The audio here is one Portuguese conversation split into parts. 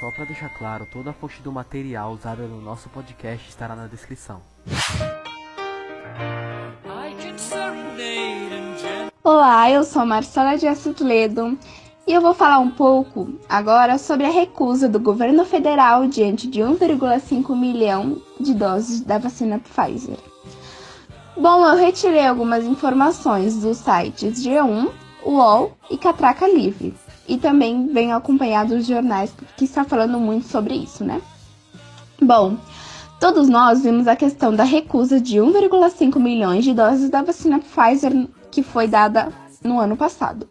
Só para deixar claro, toda a fonte do material usada no nosso podcast estará na descrição. Olá, eu sou Marcela de Toledo e eu vou falar um pouco agora sobre a recusa do governo federal diante de 1,5 milhão de doses da vacina Pfizer. Bom, eu retirei algumas informações dos sites G1, UOL e Catraca Livre. E também venho acompanhado dos jornais que está falando muito sobre isso, né? Bom, todos nós vimos a questão da recusa de 1,5 milhões de doses da vacina Pfizer que foi dada no ano passado.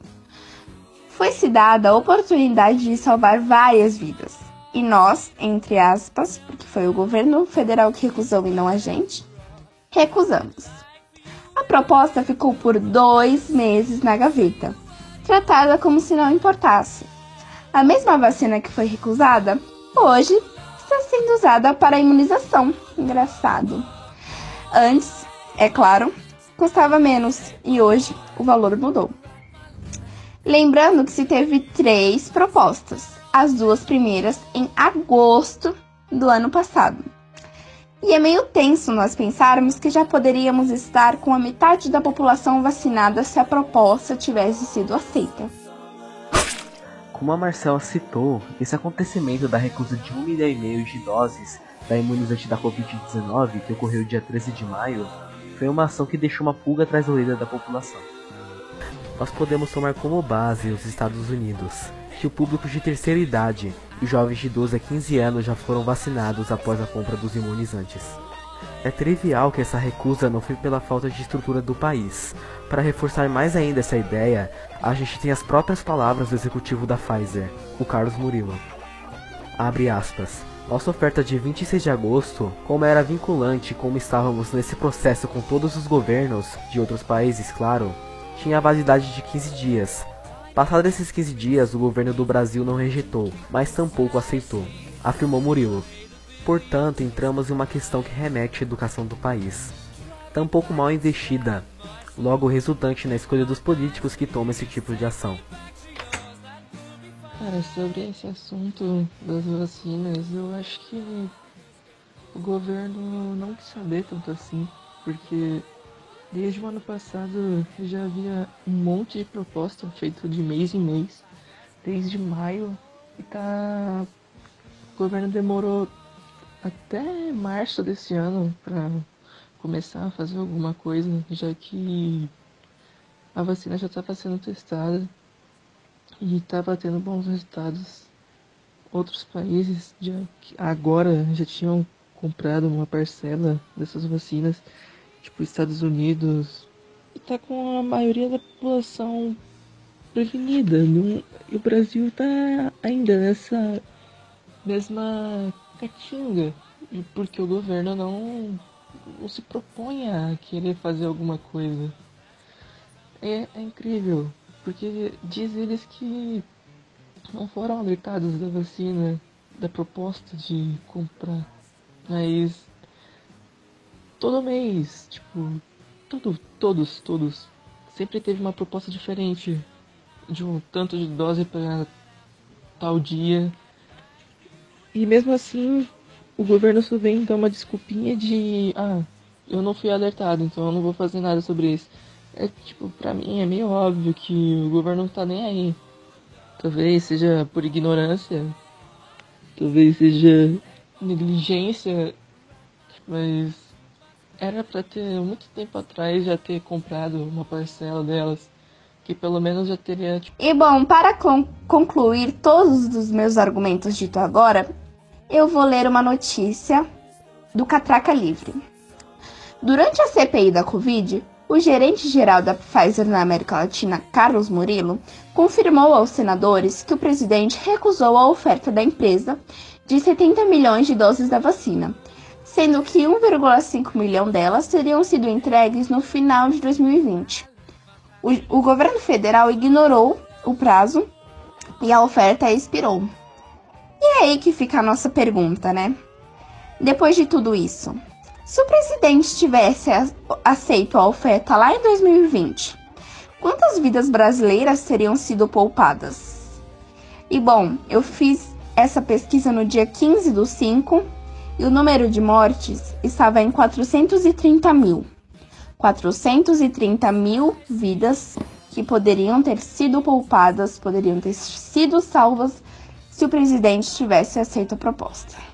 Foi-se dada a oportunidade de salvar várias vidas. E nós, entre aspas, porque foi o governo federal que recusou e não a gente, recusamos. A proposta ficou por dois meses na gaveta, tratada como se não importasse. A mesma vacina que foi recusada, hoje está sendo usada para imunização. Engraçado. Antes, é claro, custava menos e hoje o valor mudou. Lembrando que se teve três propostas, as duas primeiras em agosto do ano passado. E é meio tenso nós pensarmos que já poderíamos estar com a metade da população vacinada se a proposta tivesse sido aceita. Como a Marcela citou, esse acontecimento da recusa de um milhão e meio de doses da imunizante da Covid-19, que ocorreu dia 13 de maio, foi uma ação que deixou uma pulga atrás da orelha da população. Nós podemos tomar como base os Estados Unidos, que o público de terceira idade e jovens de 12 a 15 anos já foram vacinados após a compra dos imunizantes. É trivial que essa recusa não foi pela falta de estrutura do país. Para reforçar mais ainda essa ideia, a gente tem as próprias palavras do executivo da Pfizer, o Carlos Murilo. Abre aspas. Nossa oferta de 26 de agosto, como era vinculante como estávamos nesse processo com todos os governos, de outros países, claro, tinha validade de 15 dias, Passados esses 15 dias, o governo do Brasil não rejeitou, mas tampouco aceitou, afirmou Murilo. Portanto, entramos em uma questão que remete à educação do país. Tampouco mal investida, logo resultante na escolha dos políticos que tomam esse tipo de ação. Cara, sobre esse assunto das vacinas, eu acho que o governo não quis saber tanto assim, porque Desde o ano passado já havia um monte de proposta feito de mês em mês, desde maio, e tá. O governo demorou até março desse ano para começar a fazer alguma coisa, já que a vacina já estava sendo testada e estava tendo bons resultados. Outros países já agora já tinham comprado uma parcela dessas vacinas tipo Estados Unidos, e tá com a maioria da população prevenida. e o Brasil tá ainda nessa mesma catinga, porque o governo não, não se propõe a querer fazer alguma coisa. É, é incrível, porque diz eles que não foram alertados da vacina, da proposta de comprar, mas todo mês, tipo, tudo, todos, todos. Sempre teve uma proposta diferente de um tanto de dose para tal dia. E mesmo assim, o governo só vem dar uma desculpinha de, ah, eu não fui alertado, então eu não vou fazer nada sobre isso. É tipo, pra mim é meio óbvio que o governo não tá nem aí. Talvez seja por ignorância, talvez seja negligência, mas era para ter muito tempo atrás já ter comprado uma parcela delas, que pelo menos já teria. Tipo... E bom, para con concluir todos os meus argumentos dito agora, eu vou ler uma notícia do Catraca Livre. Durante a CPI da Covid, o gerente geral da Pfizer na América Latina, Carlos Murilo, confirmou aos senadores que o presidente recusou a oferta da empresa de 70 milhões de doses da vacina sendo que 1,5 milhão delas teriam sido entregues no final de 2020. O, o governo federal ignorou o prazo e a oferta expirou. E é aí que fica a nossa pergunta, né? Depois de tudo isso, se o presidente tivesse aceito a oferta lá em 2020, quantas vidas brasileiras teriam sido poupadas? E bom, eu fiz essa pesquisa no dia 15 do 5 e o número de mortes estava em 430 mil. 430 mil vidas que poderiam ter sido poupadas, poderiam ter sido salvas se o presidente tivesse aceito a proposta.